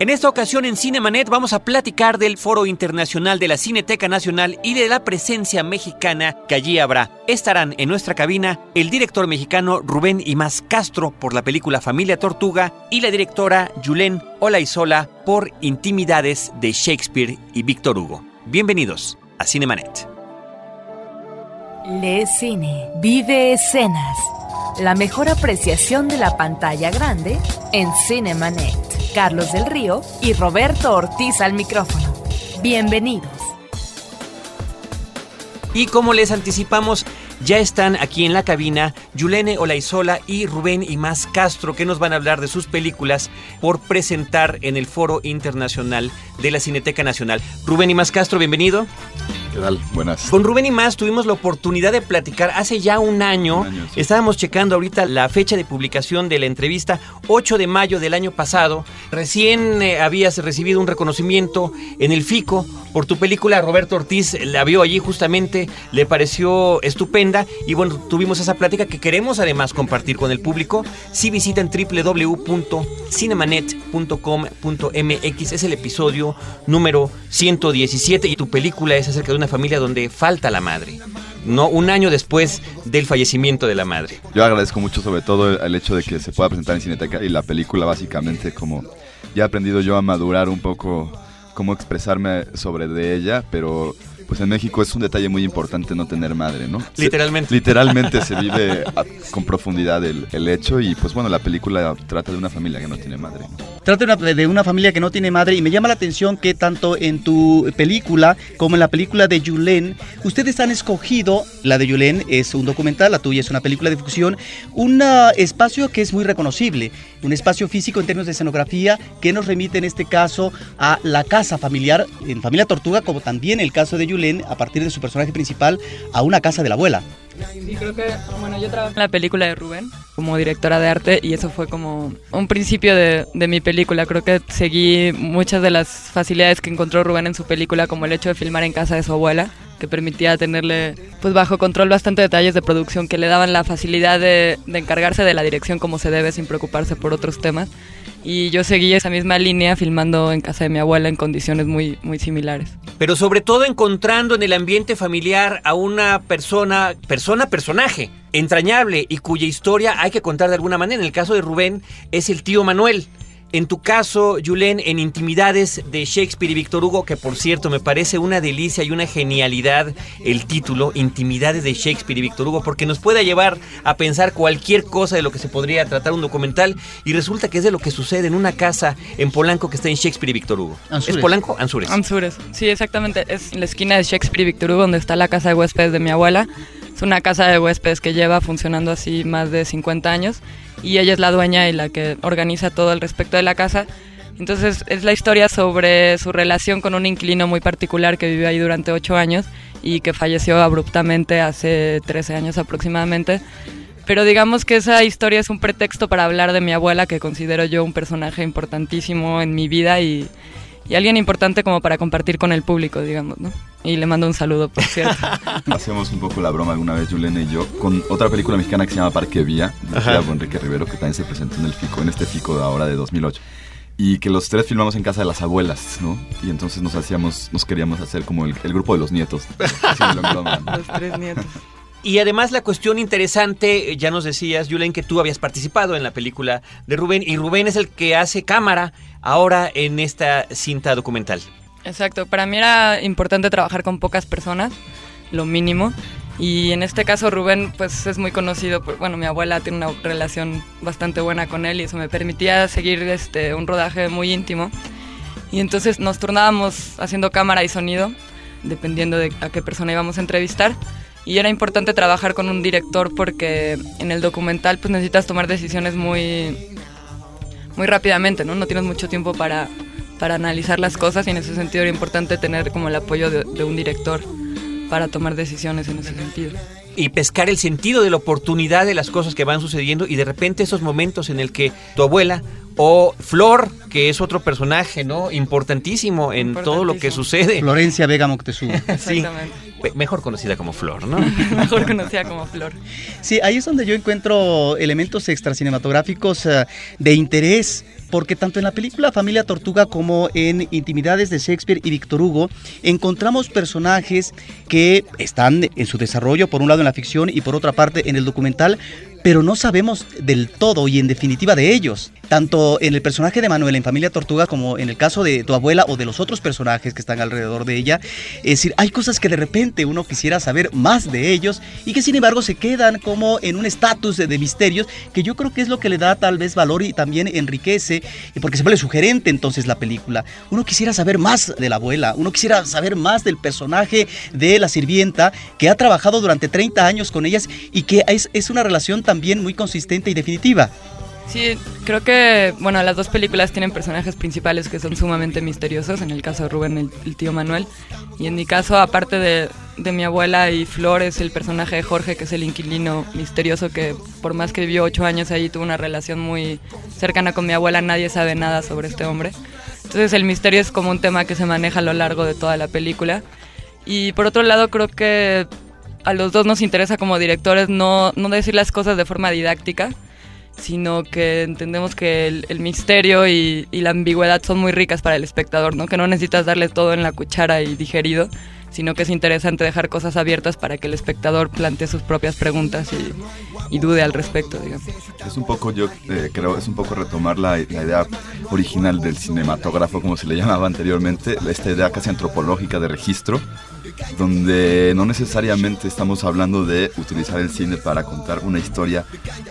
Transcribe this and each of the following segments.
En esta ocasión en Cinemanet vamos a platicar del Foro Internacional de la Cineteca Nacional y de la presencia mexicana que allí habrá. Estarán en nuestra cabina el director mexicano Rubén Imaz Castro por la película Familia Tortuga y la directora Julen Olaizola por Intimidades de Shakespeare y Víctor Hugo. Bienvenidos a Cinemanet. Le Cine, vive escenas. La mejor apreciación de la pantalla grande en Cinemanet. Carlos del Río y Roberto Ortiz al micrófono. Bienvenidos. Y como les anticipamos, ya están aquí en la cabina Yulene Olaizola y Rubén Imaz Castro, que nos van a hablar de sus películas por presentar en el Foro Internacional de la Cineteca Nacional. Rubén Imaz Castro, bienvenido. ¿Qué tal? Buenas. Con Rubén y más tuvimos la oportunidad de platicar hace ya un año. Un año, sí. Estábamos checando ahorita la fecha de publicación de la entrevista, 8 de mayo del año pasado. Recién eh, habías recibido un reconocimiento en el FICO por tu película. Roberto Ortiz la vio allí justamente, le pareció estupenda. Y bueno, tuvimos esa plática que queremos además compartir con el público. Si visitan www.cinemanet.com.mx, es el episodio número 117 y tu película es acerca de una familia donde falta la madre. No, un año después del fallecimiento de la madre. Yo agradezco mucho sobre todo el, el hecho de que se pueda presentar en Cineteca y la película básicamente como ya he aprendido yo a madurar un poco cómo expresarme sobre de ella, pero pues en México es un detalle muy importante no tener madre, ¿no? Se- Literalmente. literalmente se vive a- con profundidad el, el hecho y pues bueno, la película trata de una familia que no tiene madre. ¿no? Trata de una, de una familia que no tiene madre y me llama la atención que tanto en tu película como en la película de Julen, ustedes han escogido, la de Julen es un documental, la tuya es una película de ficción, un ah, espacio que es muy reconocible, un espacio físico en términos de escenografía que nos remite en este caso a la casa familiar en Familia Tortuga, como también el caso de Julen, a partir de su personaje principal, a una casa de la abuela. Sí, creo que, bueno, yo trabajé en la película de Rubén como directora de arte y eso fue como un principio de, de mi película. Creo que seguí muchas de las facilidades que encontró Rubén en su película, como el hecho de filmar en casa de su abuela, que permitía tenerle pues bajo control bastante detalles de producción que le daban la facilidad de, de encargarse de la dirección como se debe sin preocuparse por otros temas. Y yo seguí esa misma línea filmando en casa de mi abuela en condiciones muy, muy similares. Pero sobre todo encontrando en el ambiente familiar a una persona, persona, personaje, entrañable y cuya historia hay que contar de alguna manera. En el caso de Rubén es el tío Manuel. En tu caso, Julen, en Intimidades de Shakespeare y Víctor Hugo, que por cierto me parece una delicia y una genialidad el título, Intimidades de Shakespeare y Víctor Hugo, porque nos puede llevar a pensar cualquier cosa de lo que se podría tratar un documental y resulta que es de lo que sucede en una casa en Polanco que está en Shakespeare y Víctor Hugo. Anzures. ¿Es Polanco? Anzures. Anzures. Sí, exactamente. Es en la esquina de Shakespeare y Victor Hugo, donde está la casa de huéspedes de mi abuela. Es una casa de huéspedes que lleva funcionando así más de 50 años y ella es la dueña y la que organiza todo el respecto de la casa. Entonces es la historia sobre su relación con un inquilino muy particular que vivió ahí durante 8 años y que falleció abruptamente hace 13 años aproximadamente. Pero digamos que esa historia es un pretexto para hablar de mi abuela, que considero yo un personaje importantísimo en mi vida y, y alguien importante como para compartir con el público, digamos, ¿no? Y le mando un saludo, por cierto. Hacemos un poco la broma alguna vez, Yulene y yo, con otra película mexicana que se llama Parque Vía, por Enrique Rivero, que también se presentó en el FICO, en este FICO de ahora de 2008. Y que los tres filmamos en casa de las abuelas, ¿no? Y entonces nos hacíamos, nos queríamos hacer como el, el grupo de los nietos. Los tres nietos. Y además la cuestión interesante, eh, ya nos decías, Julen, que tú habías participado en la película de Rubén y Rubén es el que hace cámara ahora en esta cinta documental. Exacto, para mí era importante trabajar con pocas personas, lo mínimo. Y en este caso Rubén pues es muy conocido, por, bueno, mi abuela tiene una relación bastante buena con él y eso me permitía seguir este, un rodaje muy íntimo. Y entonces nos turnábamos haciendo cámara y sonido, dependiendo de a qué persona íbamos a entrevistar. Y era importante trabajar con un director porque en el documental pues necesitas tomar decisiones muy, muy rápidamente, ¿no? No tienes mucho tiempo para, para analizar las cosas y en ese sentido era importante tener como el apoyo de, de un director para tomar decisiones en ese sentido. Y pescar el sentido de la oportunidad de las cosas que van sucediendo y de repente esos momentos en el que tu abuela o Flor, que es otro personaje, ¿no? Importantísimo en todo lo que sucede. Florencia Vega Moctezuma. Sí, Exactamente. Mejor conocida como Flor, ¿no? Mejor conocida como Flor. Sí, ahí es donde yo encuentro elementos extracinematográficos eh, de interés porque tanto en la película Familia Tortuga como en Intimidades de Shakespeare y Víctor Hugo encontramos personajes que están en su desarrollo, por un lado en la ficción y por otra parte en el documental, pero no sabemos del todo y en definitiva de ellos. Tanto en el personaje de Manuel en Familia Tortuga como en el caso de tu abuela o de los otros personajes que están alrededor de ella. Es decir, hay cosas que de repente uno quisiera saber más de ellos y que sin embargo se quedan como en un estatus de, misterios que yo creo que es lo que le da tal vez valor y también enriquece porque se vuelve sugerente entonces la película. Uno quisiera saber más de la abuela, uno quisiera saber más del personaje de la sirvienta que ha trabajado durante 30 años con ellas y que es, es una relación también muy consistente y definitiva. Sí, creo que, bueno, las dos películas tienen personajes principales que son sumamente misteriosos, en el caso de Rubén, el, tío Manuel, y en mi caso, aparte de, de, mi abuela y Flores, el personaje de Jorge, que es el inquilino misterioso que por más que vivió ocho años ahí, tuvo una relación muy cercana con mi abuela, nadie sabe nada sobre este hombre. Entonces el misterio es como un tema que se maneja a lo largo de toda la película. Y por otro lado, creo que a los dos nos interesa como directores no, no decir las cosas de forma didáctica, sino que entendemos que el, misterio y, y, la ambigüedad son muy ricas para el espectador, ¿no? Que no necesitas darle todo en la cuchara y digerido, sino que es interesante dejar cosas abiertas para que el espectador plantee sus propias preguntas y, dude al respecto. Es un poco, yo eh, creo, es un poco retomar la, idea original del cinematógrafo, como se le llamaba anteriormente, esta idea casi antropológica de registro, donde no necesariamente estamos hablando de utilizar el cine para contar una historia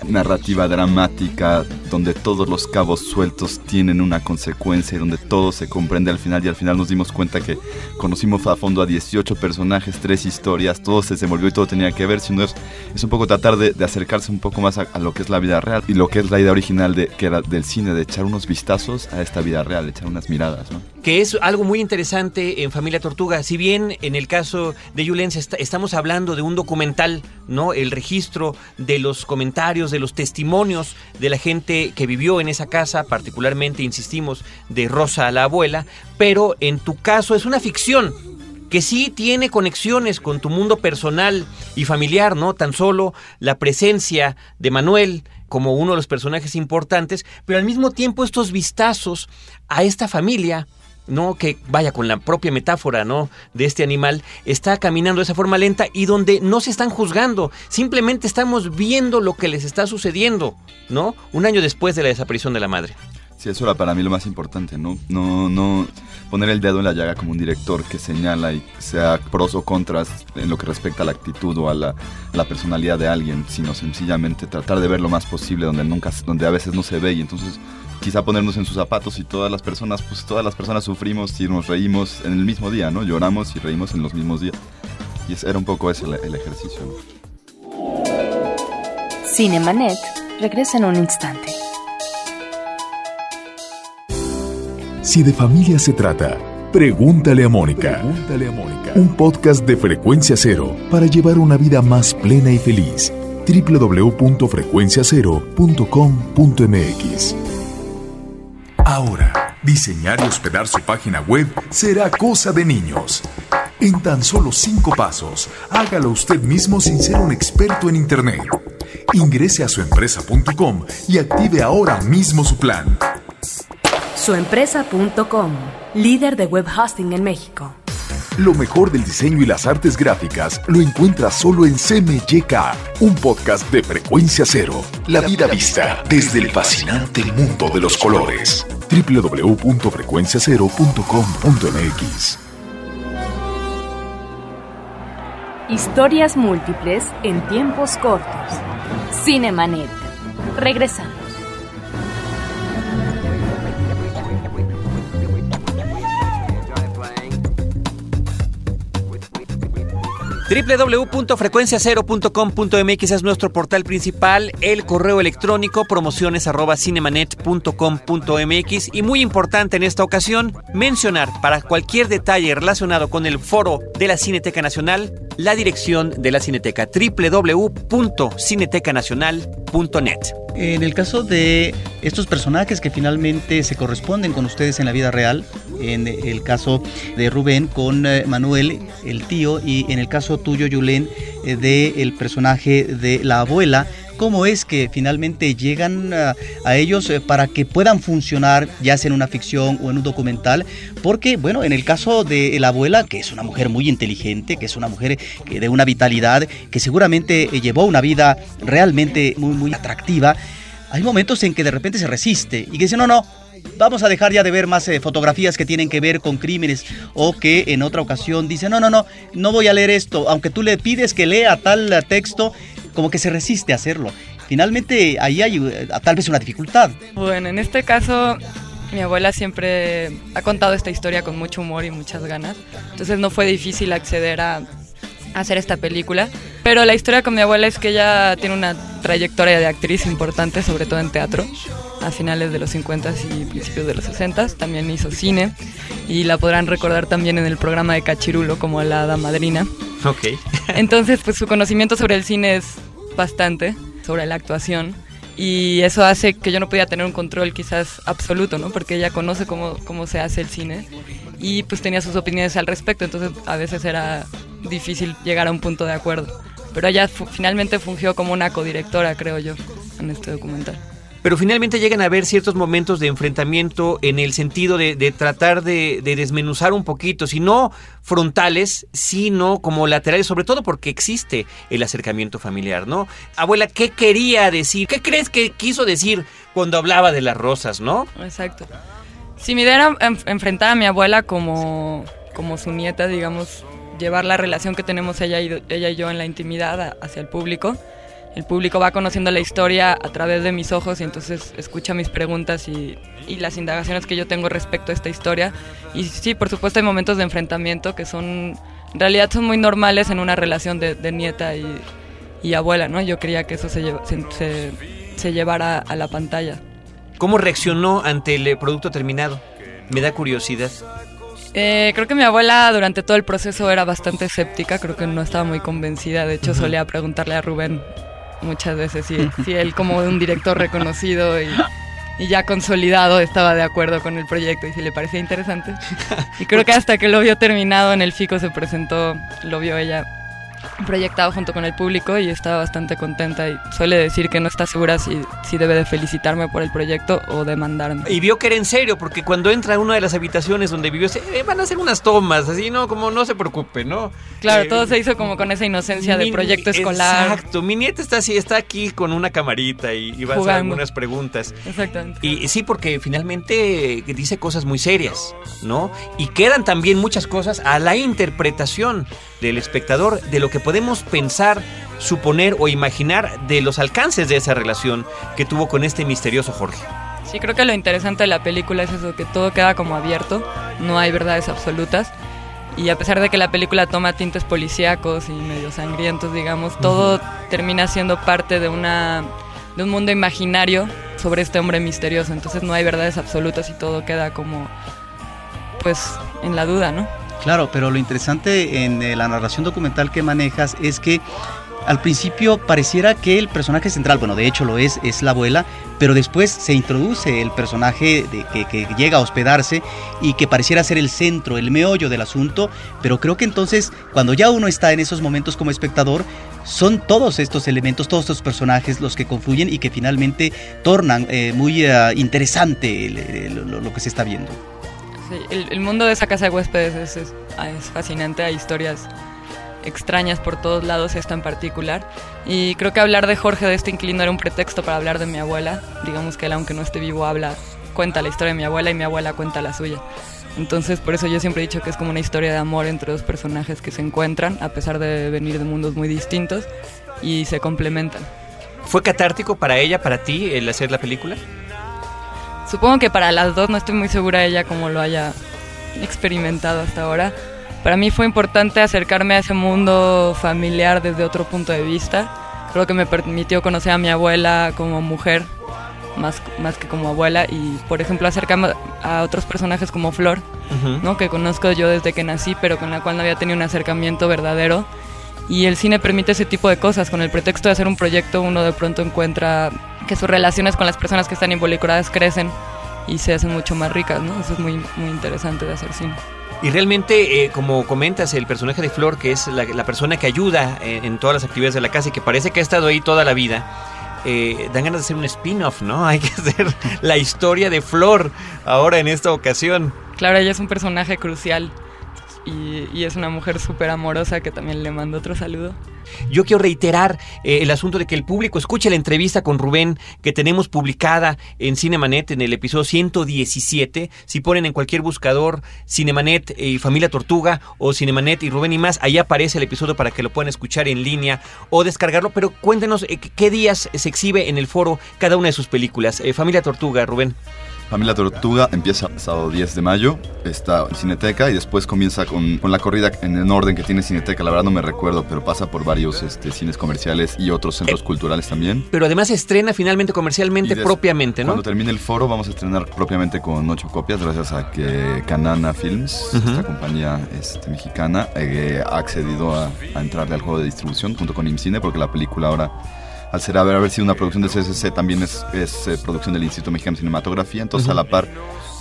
narrativa dramática, donde todos los cabos sueltos tienen una consecuencia y donde todo se comprende al final y al final nos dimos cuenta que conocimos a fondo a 18 personajes, tres historias, todo se desenvolvió y todo tenía que ver, sino es, es un poco tratar de, acercarse un poco más a, lo que es la vida real y lo que es la idea original de, que del cine, de echar unos vistazos a esta vida real, de echar unas miradas. ¿no? Que es algo muy interesante en Familia Tortuga, si bien en el caso de Julen estamos hablando de un documental, ¿no? El registro de los comentarios, de los testimonios de la gente que vivió en esa casa, particularmente, insistimos, de Rosa la abuela, pero en tu caso es una ficción, que sí tiene conexiones con tu mundo personal y familiar, ¿no? Tan solo la presencia de Manuel como uno de los personajes importantes, pero al mismo tiempo estos vistazos a esta familia ¿no? Que vaya con la propia metáfora, ¿no? De este animal, está caminando de esa forma lenta y donde no se están juzgando, simplemente estamos viendo lo que les está sucediendo, ¿no? Un año después de la desaparición de la madre. Sí, eso era para mí lo más importante, ¿no? No, no poner el dedo en la llaga como un director que señala y sea pros o contras en lo que respecta a la actitud o a la, la, personalidad de alguien, sino sencillamente tratar de ver lo más posible donde nunca, donde a veces no se ve y entonces quizá ponernos en sus zapatos y todas las personas, pues todas las personas sufrimos y nos reímos en el mismo día, ¿no? Lloramos y reímos en los mismos días. Y era un poco ese el, ejercicio. ¿no? Cinemanet regresa en un instante. Si de familia se trata, pregúntale a Mónica. Pregúntale a Mónica. Un podcast de frecuencia cero para llevar una vida más plena y feliz www.frecuenciacero.com.mx Ahora, diseñar y hospedar su página web será cosa de niños. En tan solo cinco pasos, hágalo usted mismo sin ser un experto en Internet. Ingrese a suempresa.com y active ahora mismo su plan. Suempresa.com, líder de web hosting en México. Lo mejor del diseño y las artes gráficas lo encuentras solo en CMYK, un podcast de frecuencia cero. La vida vista desde el fascinante mundo de los colores. www.frecuenciacero.com.mx Historias múltiples en tiempos cortos. Cinemanet. Regresamos. www.frecuenciacero.com.mx es nuestro portal principal, el correo electrónico promociones arroba cinemanet.com.mx y muy importante en esta ocasión mencionar para cualquier detalle relacionado con el foro de la Cineteca Nacional la dirección de la Cineteca www.cinetecanacional.net. En el caso de estos personajes que finalmente se corresponden con ustedes en la vida real, en el caso de Rubén con eh, Manuel, el tío, y en el caso tuyo, Yulén, eh, del personaje de la abuela, cómo es que finalmente llegan a, a ellos eh, para que puedan funcionar, ya sea en una ficción o en un documental, porque, bueno, en el caso de la abuela, que es una mujer muy inteligente, que es una mujer de una vitalidad, que seguramente eh, llevó una vida realmente muy, muy atractiva, hay momentos en que de repente se resiste y que dice, no, no, vamos a dejar ya de ver más eh, fotografías que tienen que ver con crímenes o que en otra ocasión dice, no, no, no, no voy a leer esto, aunque tú le pides que lea tal eh, texto, como que se resiste a hacerlo. Finalmente ahí hay eh, tal vez una dificultad. Bueno, en este caso mi abuela siempre ha contado esta historia con mucho humor y muchas ganas, entonces no fue difícil acceder a hacer esta película. Pero la historia con mi abuela es que ella tiene una trayectoria de actriz importante, sobre todo en teatro, a finales de los 50 y principios de los 60. También hizo cine y la podrán recordar también en el programa de Cachirulo como la hada madrina. Ok. Entonces, pues su conocimiento sobre el cine es bastante, sobre la actuación. Y eso hace que yo no podía tener un control quizás absoluto, ¿no? Porque ella conoce cómo, cómo se hace el cine y pues tenía sus opiniones al respecto, entonces a veces era difícil llegar a un punto de acuerdo. Pero ella finalmente fungió como una codirectora, creo yo, en este documental. Pero finalmente llegan a haber ciertos momentos de enfrentamiento en el sentido de, de tratar de, de, desmenuzar un poquito, si no frontales, sino como laterales, sobre todo porque existe el acercamiento familiar, ¿no? Abuela, ¿qué quería decir? ¿Qué crees que quiso decir cuando hablaba de las rosas, no? Exacto. Si mi idea era enfrentar a mi abuela como, como su nieta, digamos, llevar la relación que tenemos ella y, ella y yo en la intimidad hacia el público. El público va conociendo la historia a través de mis ojos y entonces escucha mis preguntas y, y, las indagaciones que yo tengo respecto a esta historia. Y sí, por supuesto hay momentos de enfrentamiento que son, en realidad son muy normales en una relación de, de nieta y, y, abuela, ¿no? Yo quería que eso se, se, se, se llevara a la pantalla. ¿Cómo reaccionó ante el producto terminado? Me da curiosidad. Eh, creo que mi abuela durante todo el proceso era bastante escéptica, creo que no estaba muy convencida, de hecho uh -huh. solía preguntarle a Rubén muchas veces si, si él como un director reconocido y, y, ya consolidado estaba de acuerdo con el proyecto y si le parecía interesante. Y creo que hasta que lo vio terminado en el FICO se presentó, lo vio ella proyectado junto con el público y estaba bastante contenta y suele decir que no está segura si, si debe de felicitarme por el proyecto o demandarme. Y vio que era en serio, porque cuando entra a una de las habitaciones donde vivió, se, eh, van a hacer unas tomas, así, ¿no? Como no se preocupe, ¿no? Claro, eh, todo se hizo como con esa inocencia mi, de proyecto escolar. Exacto, mi nieta está así, está aquí con una camarita y, y va Jugando. a hacer algunas preguntas. Exactamente. Y sí, porque finalmente dice cosas muy serias, ¿no? Y quedan también muchas cosas a la interpretación del espectador de lo que podemos pensar, suponer o imaginar de los alcances de esa relación que tuvo con este misterioso Jorge. Sí, creo que lo interesante de la película es eso, que todo queda como abierto, no hay verdades absolutas. Y a pesar de que la película toma tintes policíacos y medio sangrientos, digamos, todo uh -huh. termina siendo parte de, una, de un mundo imaginario sobre este hombre misterioso. Entonces no hay verdades absolutas y todo queda como, pues, en la duda, ¿no? Claro, pero lo interesante en eh, la narración documental que manejas es que al principio pareciera que el personaje central, bueno, de hecho lo es, es la abuela, pero después se introduce el personaje de, que, llega a hospedarse y que pareciera ser el centro, el meollo del asunto, pero creo que entonces cuando ya uno está en esos momentos como espectador, son todos estos elementos, todos estos personajes los que confluyen y que finalmente tornan eh, muy uh, interesante lo, lo que se está viendo. El, mundo de esa casa de huéspedes es, es, es, fascinante, hay historias extrañas por todos lados, esta en particular. Y creo que hablar de Jorge de este inquilino era un pretexto para hablar de mi abuela. Digamos que él, aunque no esté vivo, habla, cuenta la historia de mi abuela y mi abuela cuenta la suya. Entonces, por eso yo siempre he dicho que es como una historia de amor entre dos personajes que se encuentran, a pesar de venir de mundos muy distintos, y se complementan. ¿Fue catártico para ella, para ti, el hacer la película? Supongo que para las dos, no estoy muy segura ella cómo lo haya experimentado hasta ahora. Para mí fue importante acercarme a ese mundo familiar desde otro punto de vista. Creo que me permitió conocer a mi abuela como mujer, más, más que como abuela, y por ejemplo acercarme a otros personajes como Flor, uh -huh. ¿no? que conozco yo desde que nací, pero con la cual no había tenido un acercamiento verdadero. Y el cine permite ese tipo de cosas. Con el pretexto de hacer un proyecto, uno de pronto encuentra que sus relaciones con las personas que están involucradas crecen y se hacen mucho más ricas, ¿no? Eso es muy, muy interesante de hacer cine. Y realmente, eh, como comentas, el personaje de Flor, que es la, la persona que ayuda en, en, todas las actividades de la casa y que parece que ha estado ahí toda la vida, eh, dan ganas de hacer un spin-off, ¿no? Hay que hacer la historia de Flor ahora en esta ocasión. Claro, ella es un personaje crucial y, es una mujer súper amorosa que también le mando otro saludo. Yo quiero reiterar eh, el asunto de que el público escuche la entrevista con Rubén que tenemos publicada en Cinemanet en el episodio 117. Si ponen en cualquier buscador Cinemanet y Familia Tortuga o Cinemanet y Rubén y más, ahí aparece el episodio para que lo puedan escuchar en línea o descargarlo. Pero cuéntenos eh, qué días se exhibe en el foro cada una de sus películas. Eh, Familia Tortuga, Rubén. Familia Tortuga empieza sábado 10 de mayo, está en Cineteca y después comienza con, con, la corrida en el orden que tiene Cineteca. La verdad no me recuerdo, pero pasa por varios este, cines comerciales y otros centros eh, culturales también. Pero además estrena finalmente comercialmente propiamente, ¿no? Cuando termine el foro vamos a estrenar propiamente con ocho copias gracias a que Canana Films, uh -huh. esta compañía este, mexicana, eh, ha accedido a, a entrarle al juego de distribución junto con IMCINE porque la película ahora al ser haber, haber sido una producción de CSC, también es, es eh, producción del Instituto Mexicano de Cinematografía. Entonces, uh -huh. a la par,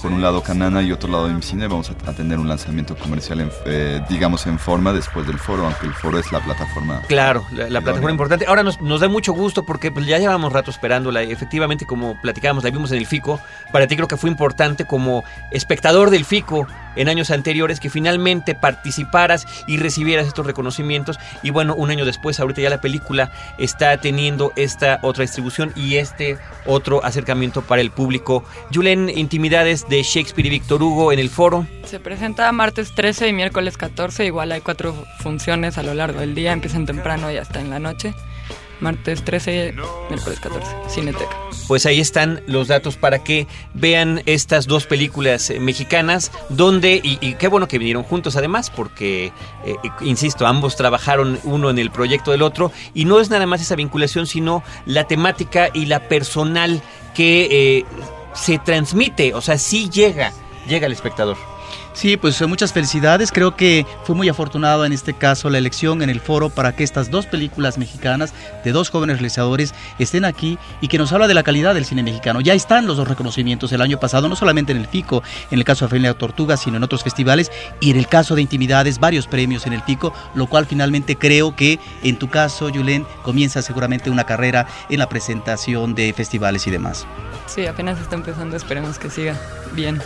por un lado Canana y otro lado IMCINE, vamos a, a tener un lanzamiento comercial, en, eh, digamos, en forma después del foro, aunque el foro es la plataforma. Claro, la, la plataforma importante. Ahora nos, nos, da mucho gusto porque pues, ya llevamos rato esperándola. Efectivamente, como platicábamos, la vimos en el FICO. Para ti creo que fue importante como espectador del FICO en años anteriores que finalmente participaras y recibieras estos reconocimientos. Y bueno, un año después, ahorita ya la película está teniendo esta otra distribución y este otro acercamiento para el público. Julen, intimidades de Shakespeare y Víctor Hugo en el foro. Se presenta martes 13 y miércoles 14. Igual hay cuatro funciones a lo largo del día. Empiezan temprano y hasta en la noche martes 13, miércoles 14, Cineteca. Pues ahí están los datos para que vean estas dos películas eh, mexicanas, donde, y, qué bueno que vinieron juntos además, porque, eh, insisto, ambos trabajaron uno en el proyecto del otro, y no es nada más esa vinculación, sino la temática y la personal que eh, se transmite, o sea, sí llega, llega al espectador. Sí, pues muchas felicidades. Creo que fue muy afortunado en este caso la elección en el foro para que estas dos películas mexicanas de dos jóvenes realizadores estén aquí y que nos habla de la calidad del cine mexicano. Ya están los dos reconocimientos el año pasado, no solamente en el FICO, en el caso de Familia Tortuga, sino en otros festivales y en el caso de Intimidades, varios premios en el FICO, lo cual finalmente creo que en tu caso, Julen, comienza seguramente una carrera en la presentación de festivales y demás. Sí, apenas está empezando, esperemos que siga bien.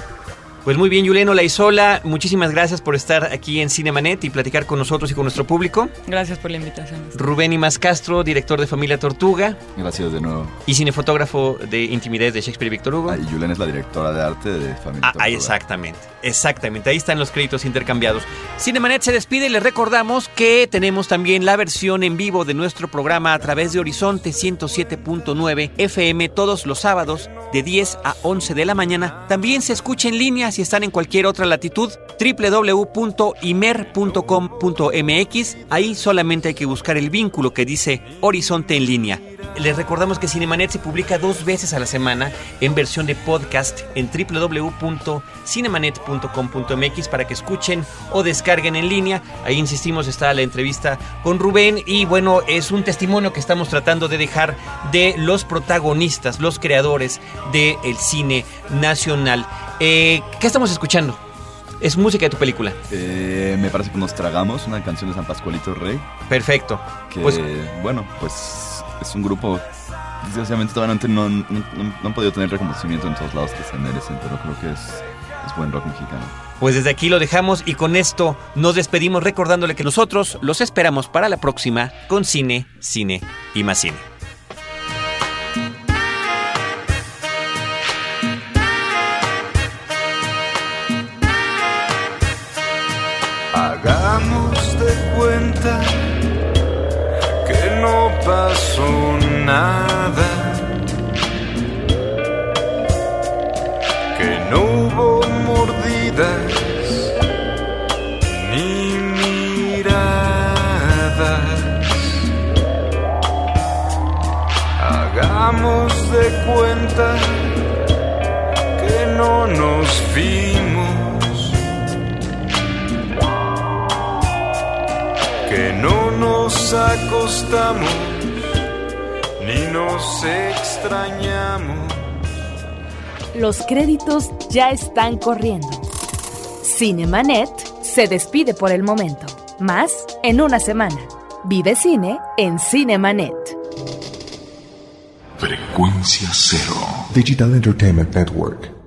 Pues muy bien, Juliano Laizola, muchísimas gracias por estar aquí en Cinemanet y platicar con nosotros y con nuestro público. Gracias por la invitación. Rubén Imas Castro, director de Familia Tortuga. Gracias de nuevo. Y cinefotógrafo de Intimidad de Shakespeare y Víctor Hugo. Ah, y Julián es la directora de arte de Familia ah, Tortuga. Ah, exactamente, exactamente. Ahí están los créditos intercambiados. Cinemanet se despide y les recordamos que tenemos también la versión en vivo de nuestro programa a través de Horizonte 107.9 FM todos los sábados de 10 a 11 de la mañana. También se escucha en línea si están en cualquier otra latitud, www.imer.com.mx. Ahí solamente hay que buscar el vínculo que dice Horizonte en línea. Les recordamos que Cinemanet se publica dos veces a la semana en versión de podcast en www.cinemanet.com.mx para que escuchen o descarguen en línea. Ahí insistimos, está la entrevista con Rubén y bueno, es un testimonio que estamos tratando de dejar de los protagonistas, los creadores del cine nacional. Eh, ¿Qué estamos escuchando? Es música de tu película. Eh, me parece que nos tragamos una canción de San Pascualito Rey. Perfecto. Que, pues, bueno, pues es un grupo. Desgraciadamente todavía no, no, no, no, han podido tener reconocimiento en todos lados que se merecen, pero creo que es, es buen rock mexicano. Pues desde aquí lo dejamos y con esto nos despedimos recordándole que nosotros los esperamos para la próxima con cine, cine y más cine. Que no pasó nada, que no hubo mordidas ni miradas. Hagamos de cuenta que no nos vimos. Nos acostamos ni nos extrañamos. Los créditos ya están corriendo. Cinemanet se despide por el momento. Más en una semana. Vive cine en Cinemanet. Frecuencia cero. Digital Entertainment Network.